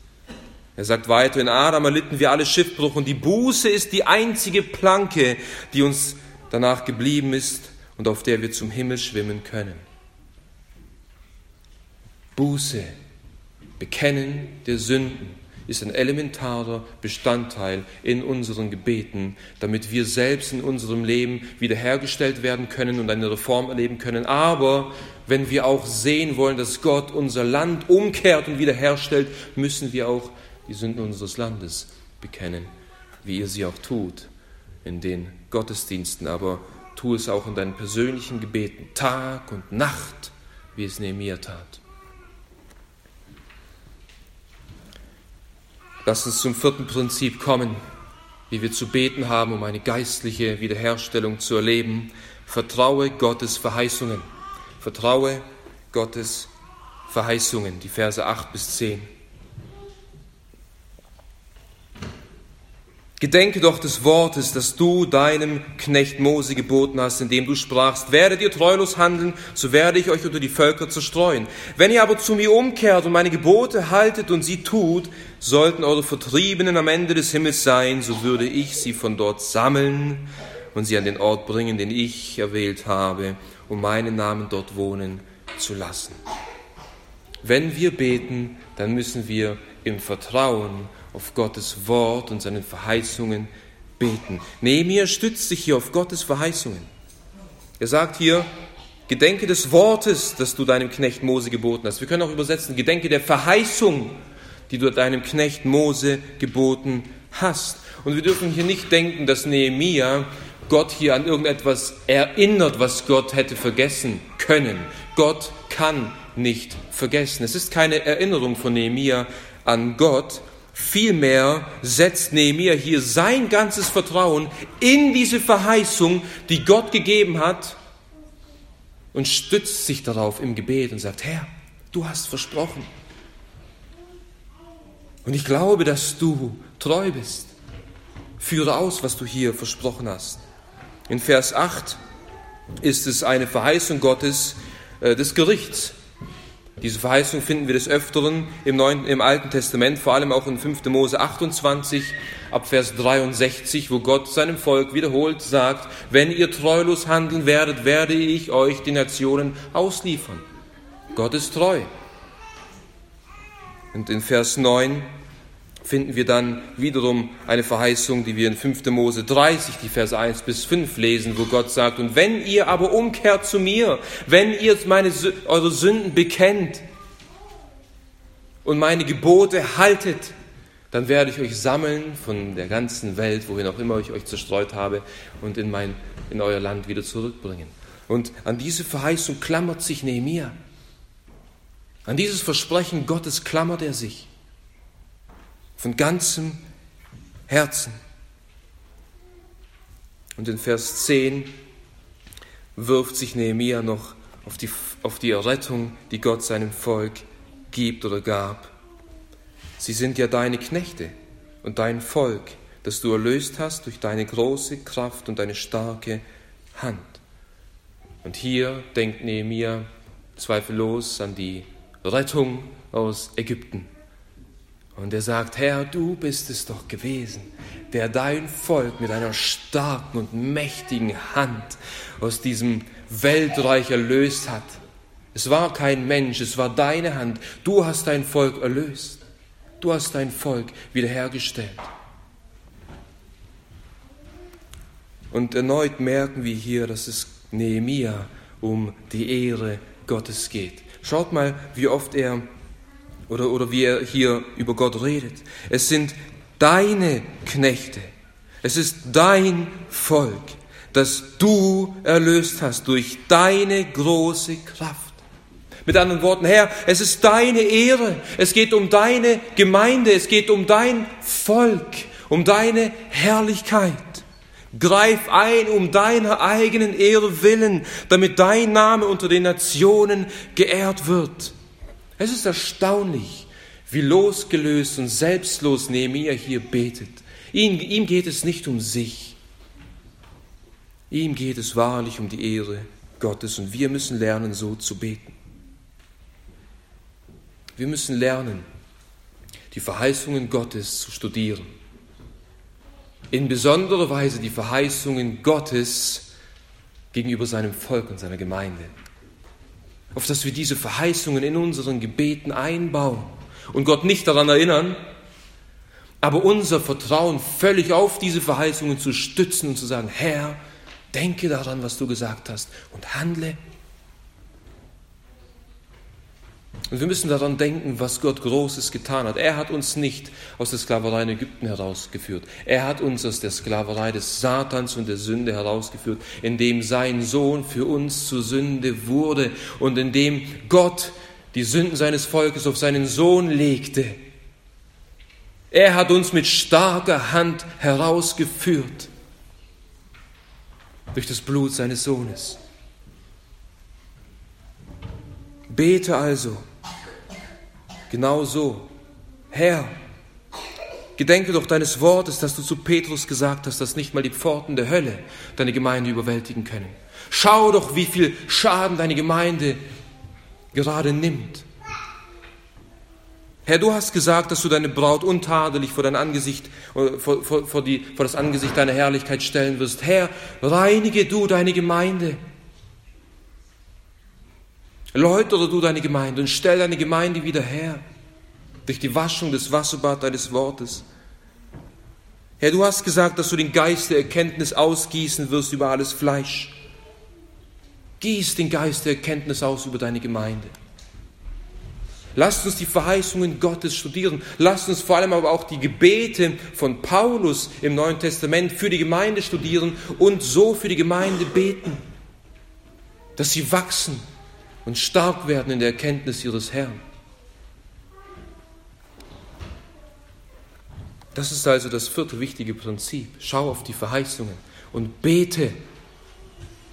[SPEAKER 1] Er sagt weiter, in Adam erlitten wir alle Schiffbruch und die Buße ist die einzige Planke, die uns danach geblieben ist und auf der wir zum Himmel schwimmen können. Buße, Bekennen der Sünden, ist ein elementarer Bestandteil in unseren Gebeten, damit wir selbst in unserem Leben wiederhergestellt werden können und eine Reform erleben können. Aber wenn wir auch sehen wollen, dass Gott unser Land umkehrt und wiederherstellt, müssen wir auch die Sünden unseres Landes bekennen, wie ihr sie auch tut in den Gottesdiensten, aber tu es auch in deinen persönlichen Gebeten, Tag und Nacht, wie es Nehemiah tat. Lass uns zum vierten Prinzip kommen, wie wir zu beten haben, um eine geistliche Wiederherstellung zu erleben. Vertraue Gottes Verheißungen. Vertraue Gottes Verheißungen, die Verse 8 bis 10. Gedenke doch des Wortes, das du deinem Knecht Mose geboten hast, indem du sprachst, werdet ihr treulos handeln, so werde ich euch unter die Völker zerstreuen. Wenn ihr aber zu mir umkehrt und meine Gebote haltet und sie tut, sollten eure Vertriebenen am Ende des Himmels sein, so würde ich sie von dort sammeln und sie an den Ort bringen, den ich erwählt habe, um meinen Namen dort wohnen zu lassen. Wenn wir beten, dann müssen wir im Vertrauen auf Gottes Wort und seinen Verheißungen beten. Nehemiah stützt sich hier auf Gottes Verheißungen. Er sagt hier, Gedenke des Wortes, das du deinem Knecht Mose geboten hast. Wir können auch übersetzen, Gedenke der Verheißung, die du deinem Knecht Mose geboten hast. Und wir dürfen hier nicht denken, dass Nehemiah Gott hier an irgendetwas erinnert, was Gott hätte vergessen können. Gott kann nicht vergessen. Es ist keine Erinnerung von Nehemiah an Gott, Vielmehr setzt Nehemiah hier sein ganzes Vertrauen in diese Verheißung, die Gott gegeben hat, und stützt sich darauf im Gebet und sagt, Herr, du hast versprochen. Und ich glaube, dass du treu bist. Führe aus, was du hier versprochen hast. In Vers 8 ist es eine Verheißung Gottes äh, des Gerichts. Diese Verheißung finden wir des Öfteren im, Neuen, im Alten Testament, vor allem auch in 5. Mose 28 ab Vers 63, wo Gott seinem Volk wiederholt sagt, wenn ihr treulos handeln werdet, werde ich euch die Nationen ausliefern. Gott ist treu. Und in Vers 9 finden wir dann wiederum eine Verheißung, die wir in 5. Mose 30, die Verse 1 bis 5 lesen, wo Gott sagt, und wenn ihr aber umkehrt zu mir, wenn ihr meine, eure Sünden bekennt und meine Gebote haltet, dann werde ich euch sammeln von der ganzen Welt, wohin auch immer ich euch zerstreut habe, und in, mein, in euer Land wieder zurückbringen. Und an diese Verheißung klammert sich Nehemiah. An dieses Versprechen Gottes klammert er sich von ganzem Herzen. Und in Vers 10 wirft sich Nehemiah noch auf die, auf die Errettung, die Gott seinem Volk gibt oder gab. Sie sind ja deine Knechte und dein Volk, das du erlöst hast durch deine große Kraft und deine starke Hand. Und hier denkt Nehemiah zweifellos an die Rettung aus Ägypten. Und er sagt, Herr, du bist es doch gewesen, der dein Volk mit einer starken und mächtigen Hand aus diesem Weltreich erlöst hat. Es war kein Mensch, es war deine Hand. Du hast dein Volk erlöst. Du hast dein Volk wiederhergestellt. Und erneut merken wir hier, dass es Nehemia um die Ehre Gottes geht. Schaut mal, wie oft er oder, oder wie er hier über Gott redet. Es sind deine Knechte. Es ist dein Volk, das du erlöst hast durch deine große Kraft. Mit anderen Worten, Herr, es ist deine Ehre. Es geht um deine Gemeinde. Es geht um dein Volk, um deine Herrlichkeit. Greif ein um deiner eigenen Ehre willen, damit dein Name unter den Nationen geehrt wird. Es ist erstaunlich, wie losgelöst und selbstlos Nehemiah hier betet. Ihm, ihm geht es nicht um sich. Ihm geht es wahrlich um die Ehre Gottes und wir müssen lernen, so zu beten. Wir müssen lernen, die Verheißungen Gottes zu studieren. In besonderer Weise die Verheißungen Gottes gegenüber seinem Volk und seiner Gemeinde auf dass wir diese Verheißungen in unseren Gebeten einbauen und Gott nicht daran erinnern, aber unser Vertrauen völlig auf diese Verheißungen zu stützen und zu sagen, Herr, denke daran, was du gesagt hast und handle Und wir müssen daran denken, was Gott Großes getan hat. Er hat uns nicht aus der Sklaverei in Ägypten herausgeführt. Er hat uns aus der Sklaverei des Satans und der Sünde herausgeführt, indem sein Sohn für uns zur Sünde wurde und indem Gott die Sünden seines Volkes auf seinen Sohn legte. Er hat uns mit starker Hand herausgeführt durch das Blut seines Sohnes. Bete also Genau so. Herr, gedenke doch deines Wortes, das du zu Petrus gesagt hast, dass nicht mal die Pforten der Hölle deine Gemeinde überwältigen können. Schau doch, wie viel Schaden deine Gemeinde gerade nimmt. Herr, du hast gesagt, dass du deine Braut untadelig vor dein Angesicht, äh, vor, vor, vor, die, vor das Angesicht deiner Herrlichkeit stellen wirst. Herr, reinige du deine Gemeinde Läutere du deine Gemeinde und stell deine Gemeinde wieder her durch die Waschung des Wasserbad deines Wortes. Herr, du hast gesagt, dass du den Geist der Erkenntnis ausgießen wirst über alles Fleisch. Gieß den Geist der Erkenntnis aus über deine Gemeinde. Lasst uns die Verheißungen Gottes studieren. Lasst uns vor allem aber auch die Gebete von Paulus im Neuen Testament für die Gemeinde studieren und so für die Gemeinde beten, dass sie wachsen und stark werden in der Erkenntnis ihres Herrn. Das ist also das vierte wichtige Prinzip. Schau auf die Verheißungen und bete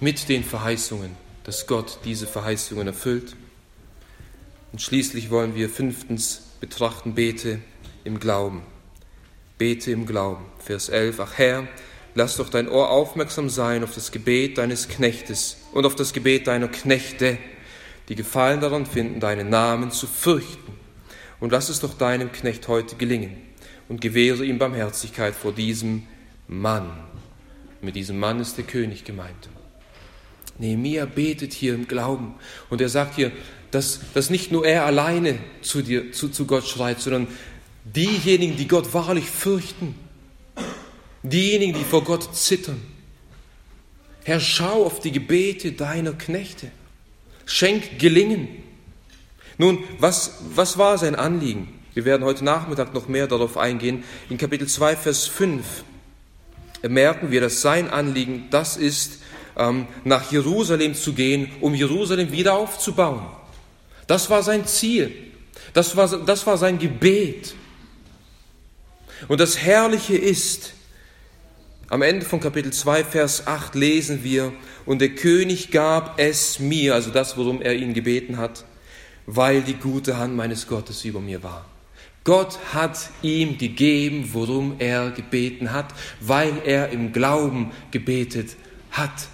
[SPEAKER 1] mit den Verheißungen, dass Gott diese Verheißungen erfüllt. Und schließlich wollen wir fünftens betrachten, bete im Glauben. Bete im Glauben. Vers 11. Ach Herr, lass doch dein Ohr aufmerksam sein auf das Gebet deines Knechtes und auf das Gebet deiner Knechte die Gefallen daran finden, deinen Namen zu fürchten. Und lass es doch deinem Knecht heute gelingen und gewähre ihm Barmherzigkeit vor diesem Mann. Mit diesem Mann ist der König gemeint. Nehemiah betet hier im Glauben und er sagt hier, dass, dass nicht nur er alleine zu, dir, zu, zu Gott schreit, sondern diejenigen, die Gott wahrlich fürchten, diejenigen, die vor Gott zittern. Herr, schau auf die Gebete deiner Knechte. Schenk Gelingen. Nun, was, was war sein Anliegen? Wir werden heute Nachmittag noch mehr darauf eingehen. In Kapitel 2, Vers 5 merken wir, dass sein Anliegen das ist, ähm, nach Jerusalem zu gehen, um Jerusalem wieder aufzubauen. Das war sein Ziel. Das war, das war sein Gebet. Und das Herrliche ist, am Ende von Kapitel 2, Vers 8 lesen wir, und der König gab es mir, also das, worum er ihn gebeten hat, weil die gute Hand meines Gottes über mir war. Gott hat ihm gegeben, worum er gebeten hat, weil er im Glauben gebetet hat.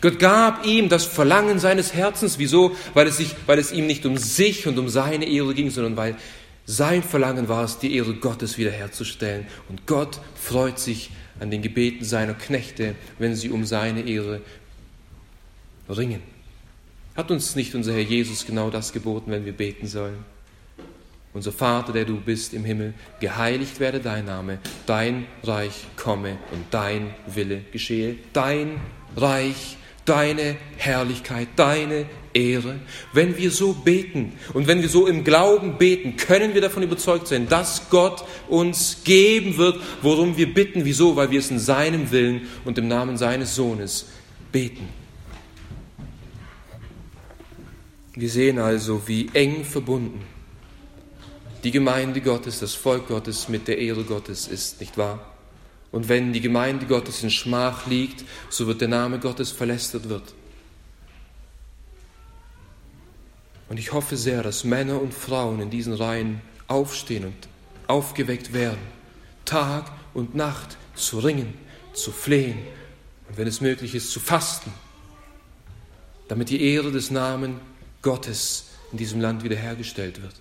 [SPEAKER 1] Gott gab ihm das Verlangen seines Herzens. Wieso? Weil es, sich, weil es ihm nicht um sich und um seine Ehre ging, sondern weil sein Verlangen war es, die Ehre Gottes wiederherzustellen. Und Gott freut sich an den Gebeten seiner Knechte, wenn sie um seine Ehre ringen. Hat uns nicht unser Herr Jesus genau das geboten, wenn wir beten sollen? Unser Vater, der du bist im Himmel, geheiligt werde dein Name, dein Reich komme und dein Wille geschehe. Dein Reich deine Herrlichkeit, deine Ehre. Wenn wir so beten und wenn wir so im Glauben beten, können wir davon überzeugt sein, dass Gott uns geben wird, worum wir bitten. Wieso? Weil wir es in seinem Willen und im Namen seines Sohnes beten. Wir sehen also, wie eng verbunden die Gemeinde Gottes, das Volk Gottes mit der Ehre Gottes ist, nicht wahr? Und wenn die Gemeinde Gottes in Schmach liegt, so wird der Name Gottes verlästert wird. Und ich hoffe sehr, dass Männer und Frauen in diesen Reihen aufstehen und aufgeweckt werden, Tag und Nacht zu ringen, zu flehen und wenn es möglich ist, zu fasten, damit die Ehre des Namen Gottes in diesem Land wiederhergestellt wird.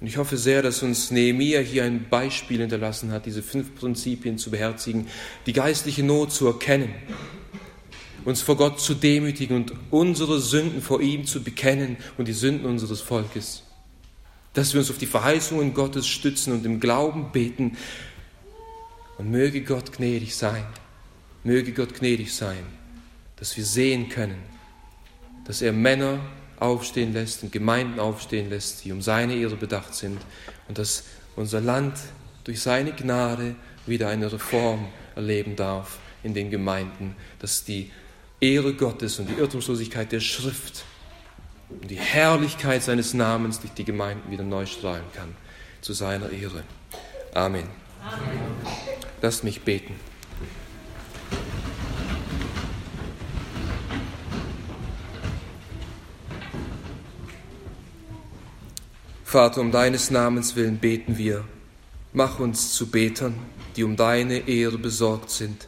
[SPEAKER 1] Und ich hoffe sehr, dass uns Nehemiah hier ein Beispiel hinterlassen hat, diese fünf Prinzipien zu beherzigen, die geistliche Not zu erkennen, uns vor Gott zu demütigen und unsere Sünden vor ihm zu bekennen und die Sünden unseres Volkes. Dass wir uns auf die Verheißungen Gottes stützen und im Glauben beten. Und möge Gott gnädig sein, möge Gott gnädig sein, dass wir sehen können, dass er Männer aufstehen lässt und Gemeinden aufstehen lässt, die um seine Ehre bedacht sind und dass unser Land durch seine Gnade wieder eine Reform erleben darf in den Gemeinden, dass die Ehre Gottes und die Irrtumslosigkeit der Schrift und die Herrlichkeit seines Namens durch die Gemeinden wieder neu strahlen kann, zu seiner Ehre. Amen. Amen. Lasst mich beten. Vater, um deines Namens willen beten wir. Mach uns zu Betern, die um deine Ehre besorgt sind.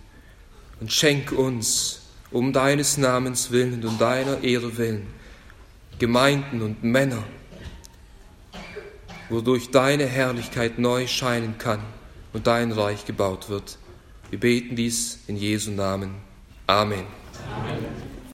[SPEAKER 1] Und schenk uns, um deines Namens willen und deiner Ehre willen, Gemeinden und Männer, wodurch deine Herrlichkeit neu scheinen kann und dein Reich gebaut wird. Wir beten dies in Jesu Namen. Amen. Amen.